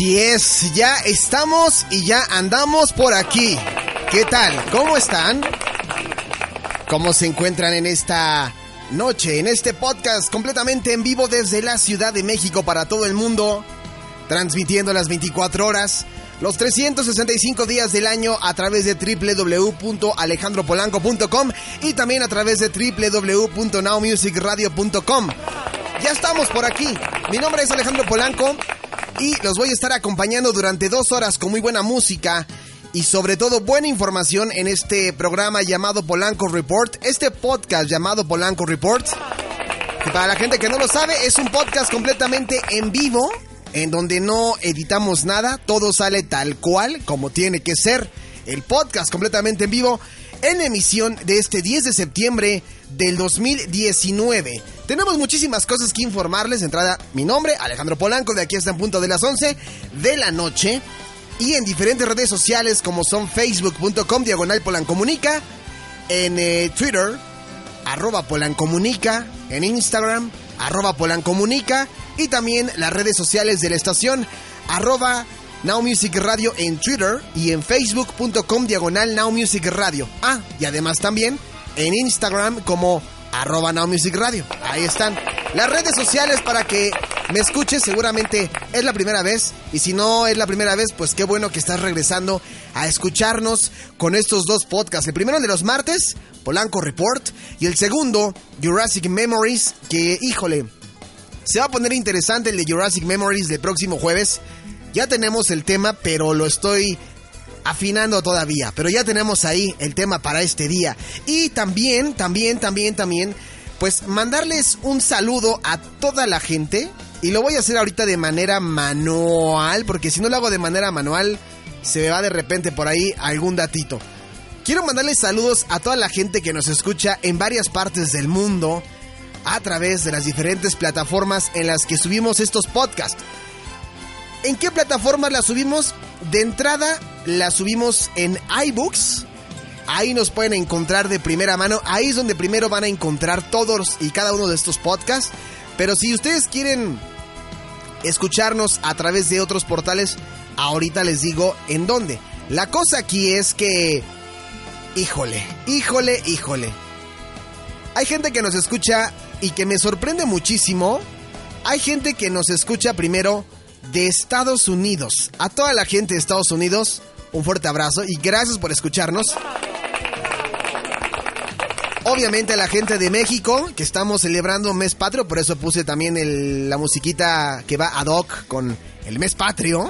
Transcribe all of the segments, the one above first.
Así es, ya estamos y ya andamos por aquí. ¿Qué tal? ¿Cómo están? ¿Cómo se encuentran en esta noche, en este podcast completamente en vivo desde la Ciudad de México para todo el mundo? Transmitiendo las 24 horas, los 365 días del año a través de www.alejandropolanco.com y también a través de www.nowmusicradio.com. Ya estamos por aquí. Mi nombre es Alejandro Polanco y los voy a estar acompañando durante dos horas con muy buena música y sobre todo buena información en este programa llamado Polanco Report, este podcast llamado Polanco Report. Que para la gente que no lo sabe, es un podcast completamente en vivo, en donde no editamos nada, todo sale tal cual como tiene que ser. El podcast completamente en vivo en emisión de este 10 de septiembre del 2019. Tenemos muchísimas cosas que informarles. Entrada, mi nombre, Alejandro Polanco, de aquí hasta en punto de las 11 de la noche. Y en diferentes redes sociales como son facebook.com diagonal polancomunica, en eh, Twitter, arroba polancomunica, en Instagram, arroba polancomunica, y también las redes sociales de la estación, arroba Now Music Radio en Twitter y en facebook.com diagonal Now Music Radio. Ah, y además también en Instagram como arroba Music Radio. Ahí están las redes sociales para que me escuches. Seguramente es la primera vez. Y si no es la primera vez, pues qué bueno que estás regresando a escucharnos con estos dos podcasts. El primero de los martes, Polanco Report. Y el segundo, Jurassic Memories, que híjole, se va a poner interesante el de Jurassic Memories del próximo jueves. Ya tenemos el tema, pero lo estoy afinando todavía. Pero ya tenemos ahí el tema para este día. Y también, también, también, también, pues mandarles un saludo a toda la gente. Y lo voy a hacer ahorita de manera manual, porque si no lo hago de manera manual, se me va de repente por ahí algún datito. Quiero mandarles saludos a toda la gente que nos escucha en varias partes del mundo a través de las diferentes plataformas en las que subimos estos podcasts. ¿En qué plataformas la subimos? De entrada la subimos en iBooks. Ahí nos pueden encontrar de primera mano. Ahí es donde primero van a encontrar todos y cada uno de estos podcasts. Pero si ustedes quieren escucharnos a través de otros portales, ahorita les digo en dónde. La cosa aquí es que... Híjole, híjole, híjole. Hay gente que nos escucha y que me sorprende muchísimo. Hay gente que nos escucha primero de Estados Unidos. A toda la gente de Estados Unidos, un fuerte abrazo y gracias por escucharnos. Obviamente a la gente de México, que estamos celebrando mes patrio, por eso puse también el- la musiquita que va ad hoc con el mes patrio.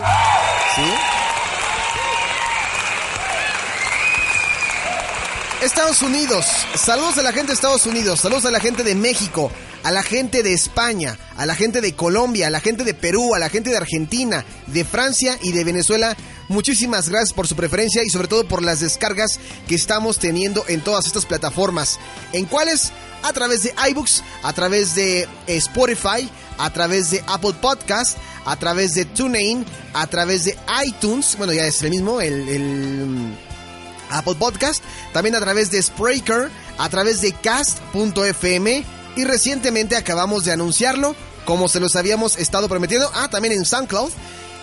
Estados Unidos, saludos a la gente de Estados Unidos, saludos a la gente de México, a la gente de España, a la gente de Colombia, a la gente de Perú, a la gente de Argentina, de Francia y de Venezuela. Muchísimas gracias por su preferencia y sobre todo por las descargas que estamos teniendo en todas estas plataformas. ¿En cuáles? A través de iBooks, a través de Spotify, a través de Apple Podcast, a través de TuneIn, a través de iTunes, bueno ya es el mismo, el- el Apple Podcast, también a través de Spreaker, a través de cast.fm y recientemente acabamos de anunciarlo, como se los habíamos estado prometiendo, ah, también en SoundCloud,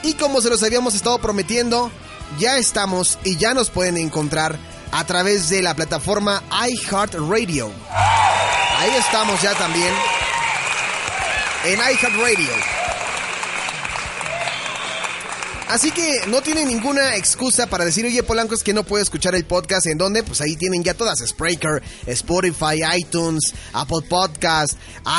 y como se los habíamos estado prometiendo, ya estamos y ya nos pueden encontrar a través de la plataforma iHeartRadio. Ahí estamos ya también en iHeartRadio. Así que no tienen ninguna excusa para decir, oye, Polanco, es que no puedo escuchar el podcast. ¿En dónde? Pues ahí tienen ya todas: Spreaker, Spotify, iTunes, Apple Podcast,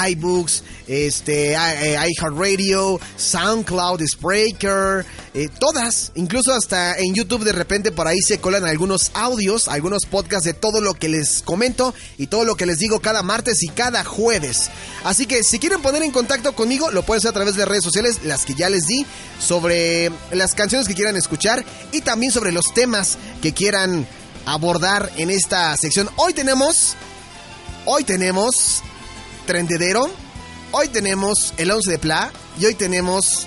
iBooks, este, eh, iHeartRadio, SoundCloud, Spreaker, eh, todas. Incluso hasta en YouTube de repente por ahí se colan algunos audios, algunos podcasts de todo lo que les comento y todo lo que les digo cada martes y cada jueves. Así que si quieren poner en contacto conmigo, lo pueden hacer a través de redes sociales, las que ya les di, sobre las canciones que quieran escuchar y también sobre los temas que quieran abordar en esta sección. Hoy tenemos, hoy tenemos Trendedero, hoy tenemos el 11 de Pla y hoy tenemos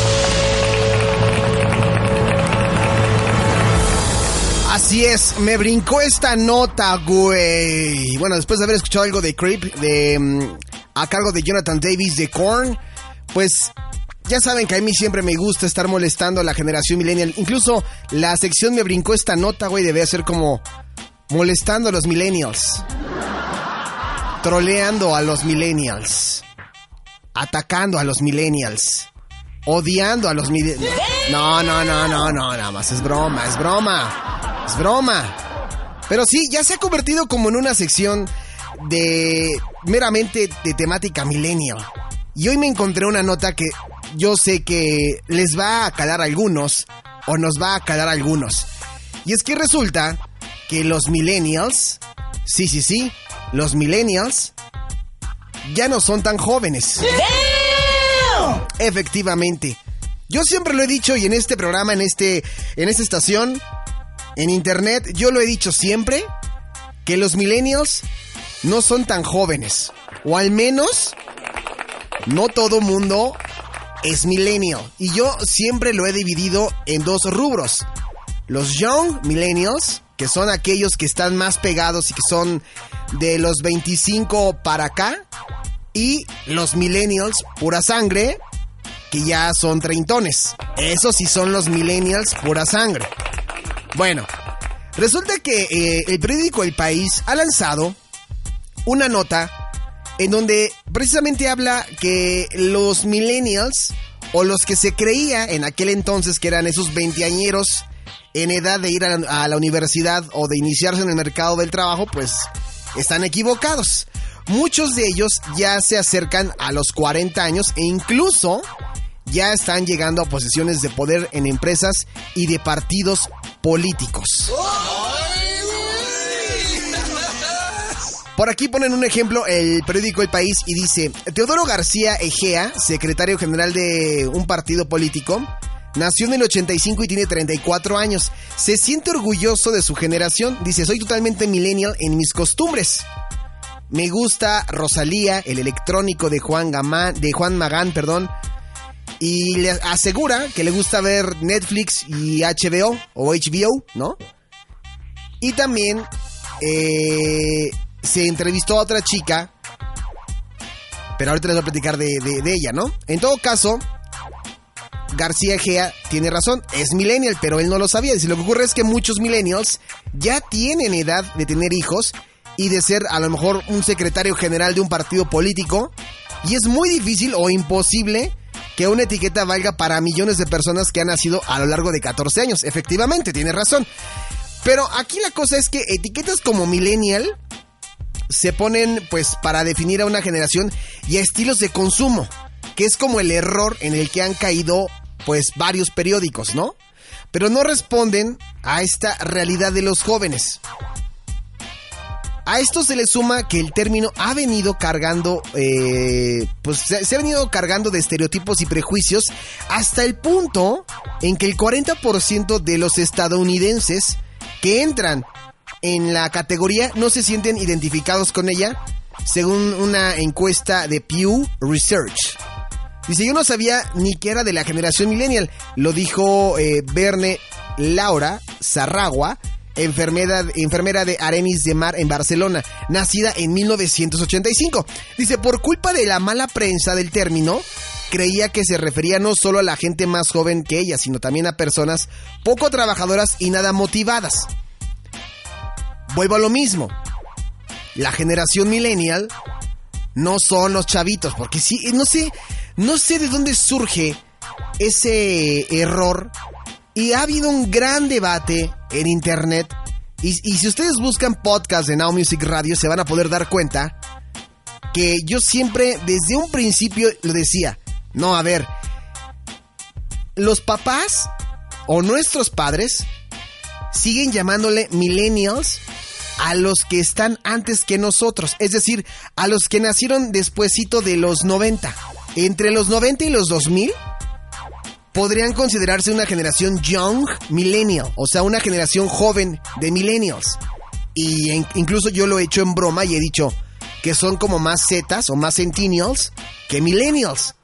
Así me brincó esta nota, güey. Bueno, después de haber escuchado algo de Creep, de, mm, a cargo de Jonathan Davis de Korn, pues ya saben que a mí siempre me gusta estar molestando a la generación millennial. Incluso la sección me brincó esta nota, güey, debe ser como molestando a los millennials. Troleando a los millennials. Atacando a los millennials. Odiando a los millennials. No, no, no, no, no, nada más es broma, es broma. Es broma. Pero sí, ya se ha convertido como en una sección de meramente de temática millennial. Y hoy me encontré una nota que yo sé que les va a calar a algunos o nos va a calar a algunos. Y es que resulta que los millennials, sí, sí, sí, los millennials ya no son tan jóvenes. Efectivamente. Yo siempre lo he dicho y en este programa, en este en esta estación en internet, yo lo he dicho siempre, que los millennials no son tan jóvenes. O al menos, no todo mundo es millennial. Y yo siempre lo he dividido en dos rubros. Los young millennials, que son aquellos que están más pegados y que son de los 25 para acá. Y los millennials, pura sangre, que ya son treintones. Esos sí son los millennials, pura sangre. Bueno, resulta que eh, el periódico El País ha lanzado una nota en donde precisamente habla que los millennials o los que se creía en aquel entonces que eran esos veinteañeros en edad de ir a la, a la, universidad o de iniciarse en el mercado del trabajo, pues están equivocados. Muchos de ellos ya se acercan a los 40 años e incluso ya están llegando a posiciones de poder en empresas y de partidos políticos. Por aquí ponen un ejemplo el periódico El País y dice, Teodoro García Egea, secretario general de un partido político, nació en el 85 y tiene 34 años. Se siente orgulloso de su generación. Dice, soy totalmente millennial en mis costumbres. Me gusta Rosalía, el electrónico de Juan, Gamán, de Juan Magán, perdón, y le asegura que le gusta ver Netflix y HBO o HBO, ¿no? Y también eh, se entrevistó a otra chica, pero ahorita les voy a platicar de, de ella, ¿no? En todo caso, García Gea tiene razón, es millennial, pero él no lo sabía. Y lo que ocurre es que muchos millennials ya tienen edad de tener hijos y de ser a lo mejor un secretario general de un partido político. Y es muy difícil o imposible que una etiqueta valga para millones de personas que han nacido a lo largo de 14 años. Efectivamente, tiene razón. Pero aquí la cosa es que etiquetas como millennial se ponen pues para definir a una generación y a estilos de consumo, que es como el error en el que han caído pues varios periódicos, ¿no? Pero no responden a esta realidad de los jóvenes. A esto se le suma que el término ha venido cargando, eh, pues se, ha venido cargando de estereotipos y prejuicios hasta el punto en que el 40% de los estadounidenses que entran en la categoría no se sienten identificados con ella, según una encuesta de Pew Research. Dice, yo no sabía ni que era de la generación millennial, lo dijo eh, Verne Laura Zarragua, enfermera, enfermera de Arenis de Mar en Barcelona, nacida en 1985. Dice, por culpa de la mala prensa del término, creía que se refería no solo a la gente más joven que ella, sino también a personas poco trabajadoras y nada motivadas. Vuelvo a lo mismo. La generación millennial no son los chavitos, porque sí, no sé, no sé de dónde surge ese error y ha habido un gran debate en internet. Y, y, si ustedes buscan podcast de Now Music Radio, se van a poder dar cuenta que yo siempre, desde un principio, lo decía. No, a ver. Los papás o nuestros padres siguen llamándole millennials a los que están antes que nosotros, es decir, a los que nacieron despuesito de los 90. Entre los 90 y los 2000 podrían considerarse una generación young millennial, o sea, una generación joven de millennials. Y incluso yo lo he hecho en broma y he dicho que son como más zetas o más centennials que millennials.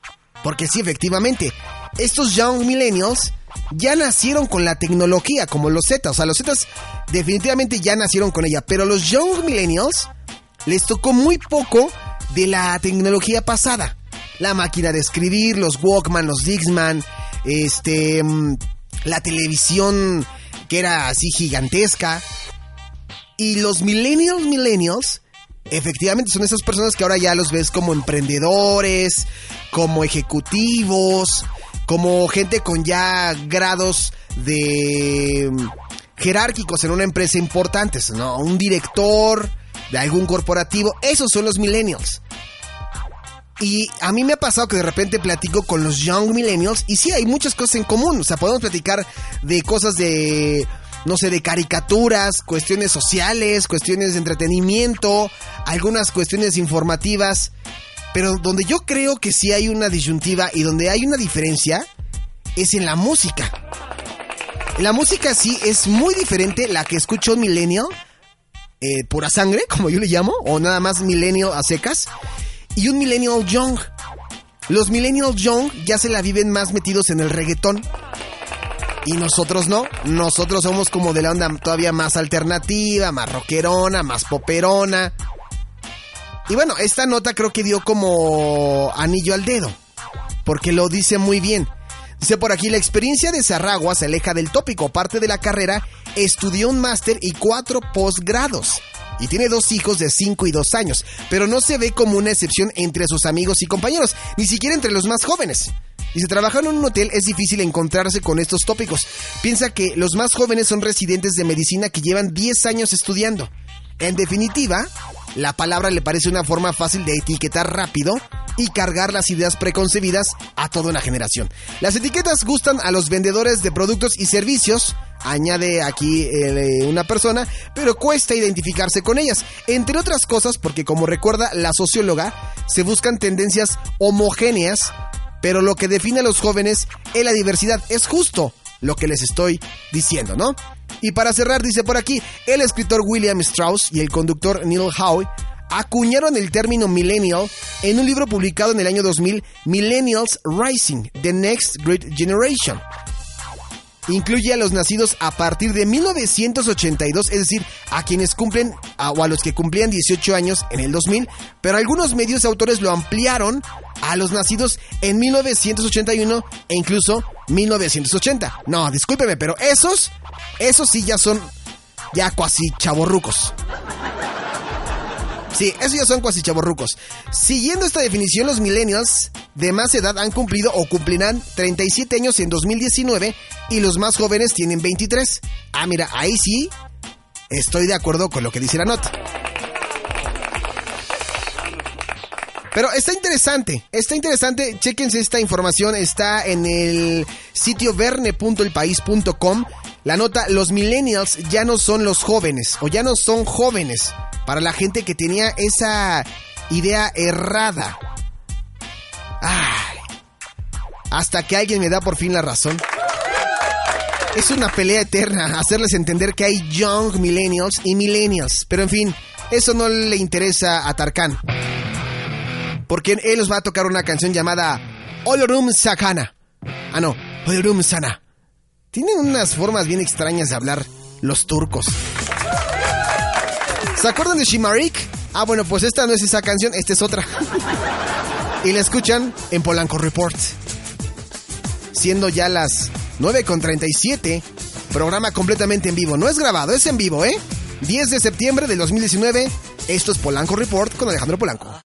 Porque sí, efectivamente, estos young millennials ya nacieron con la tecnología, como los Zetas. O sea, los Zetas definitivamente ya nacieron con ella. Pero los Young Millennials les tocó muy poco de la tecnología pasada. La máquina de escribir, los Walkman, los Dixman, este, mm, la televisión que era así gigantesca. Y los Millennials, Millennials, efectivamente son esas personas que ahora ya los ves como emprendedores, como ejecutivos, como gente con ya grados de mm, jerárquicos en una empresa importantes, ¿no? Un director de algún corporativo, esos son los millennials. Y a mí me ha pasado que de repente platico con los young millennials y sí, hay muchas cosas en común, o sea, podemos platicar de cosas de no sé, de caricaturas, cuestiones sociales, cuestiones de entretenimiento, algunas cuestiones informativas. Pero donde yo creo que sí hay una disyuntiva y donde hay una diferencia es en la música. La música sí es muy diferente la que escuchó un millennial, eh, pura sangre, como yo le llamo, o nada más millennial a secas, y un millennial young. Los millennial young ya se la viven más metidos en el reggaetón. Y nosotros no, nosotros somos como de la onda todavía más alternativa, más rockerona, más poperona. Y bueno, esta nota creo que dio como anillo al dedo, porque lo dice muy bien. Dice por aquí, la experiencia de Sarragua se aleja del tópico. Parte de la carrera, estudió un máster y cuatro posgrados. Y tiene dos hijos de 5 y 2 años, pero no se ve como una excepción entre sus amigos y compañeros, ni siquiera entre los más jóvenes. Y si trabajan en un hotel es difícil encontrarse con estos tópicos. Piensa que los más jóvenes son residentes de medicina que llevan 10 años estudiando. En definitiva, la palabra le parece una forma fácil de etiquetar rápido y cargar las ideas preconcebidas a toda una generación. Las etiquetas gustan a los vendedores de productos y servicios, añade aquí eh, una persona, pero cuesta identificarse con ellas, entre otras cosas porque como recuerda la socióloga, se buscan tendencias homogéneas, pero lo que define a los jóvenes es la diversidad, es justo lo que les estoy diciendo, ¿no? Y para cerrar, dice por aquí, el escritor William Strauss y el conductor Neil Howe acuñaron el término millennial en un libro publicado en el año 2000, Millennials Rising, The Next Great Generation. Incluye a los nacidos a partir de 1982, es decir, a quienes cumplen o a los que cumplían 18 años en el 2000, pero algunos medios autores lo ampliaron a los nacidos en 1981 e incluso 1980. No, discúlpeme, pero esos, esos sí ya son ya casi chavorrucos. Sí, esos ya son cuasi chavorrucos. Siguiendo esta definición, los millennials de más edad han cumplido o cumplirán 37 años en 2019 y los más jóvenes tienen 23. Ah, mira, ahí sí estoy de acuerdo con lo que dice la nota. Pero está interesante, está interesante, chéquense esta información, está en el sitio verne.elpaís.com. La nota, los millennials ya no son los jóvenes, o ya no son jóvenes, para la gente que tenía esa idea errada. Hasta que alguien me da por fin la razón. Es una pelea eterna hacerles entender que hay young millennials y millennials, pero en fin, eso no le interesa a Tarkan. Porque él nos va a tocar una canción llamada Olorum Sakana. Ah, no, Olorum Sana. Tienen unas formas bien extrañas de hablar los turcos. ¿Se acuerdan de Shimarik? Ah, bueno, pues esta no es esa canción, esta es otra. y la escuchan en Polanco Report. Siendo ya las 9.37, programa completamente en vivo. No es grabado, es en vivo, ¿eh? 10 de septiembre del 2019, esto es Polanco Report con Alejandro Polanco.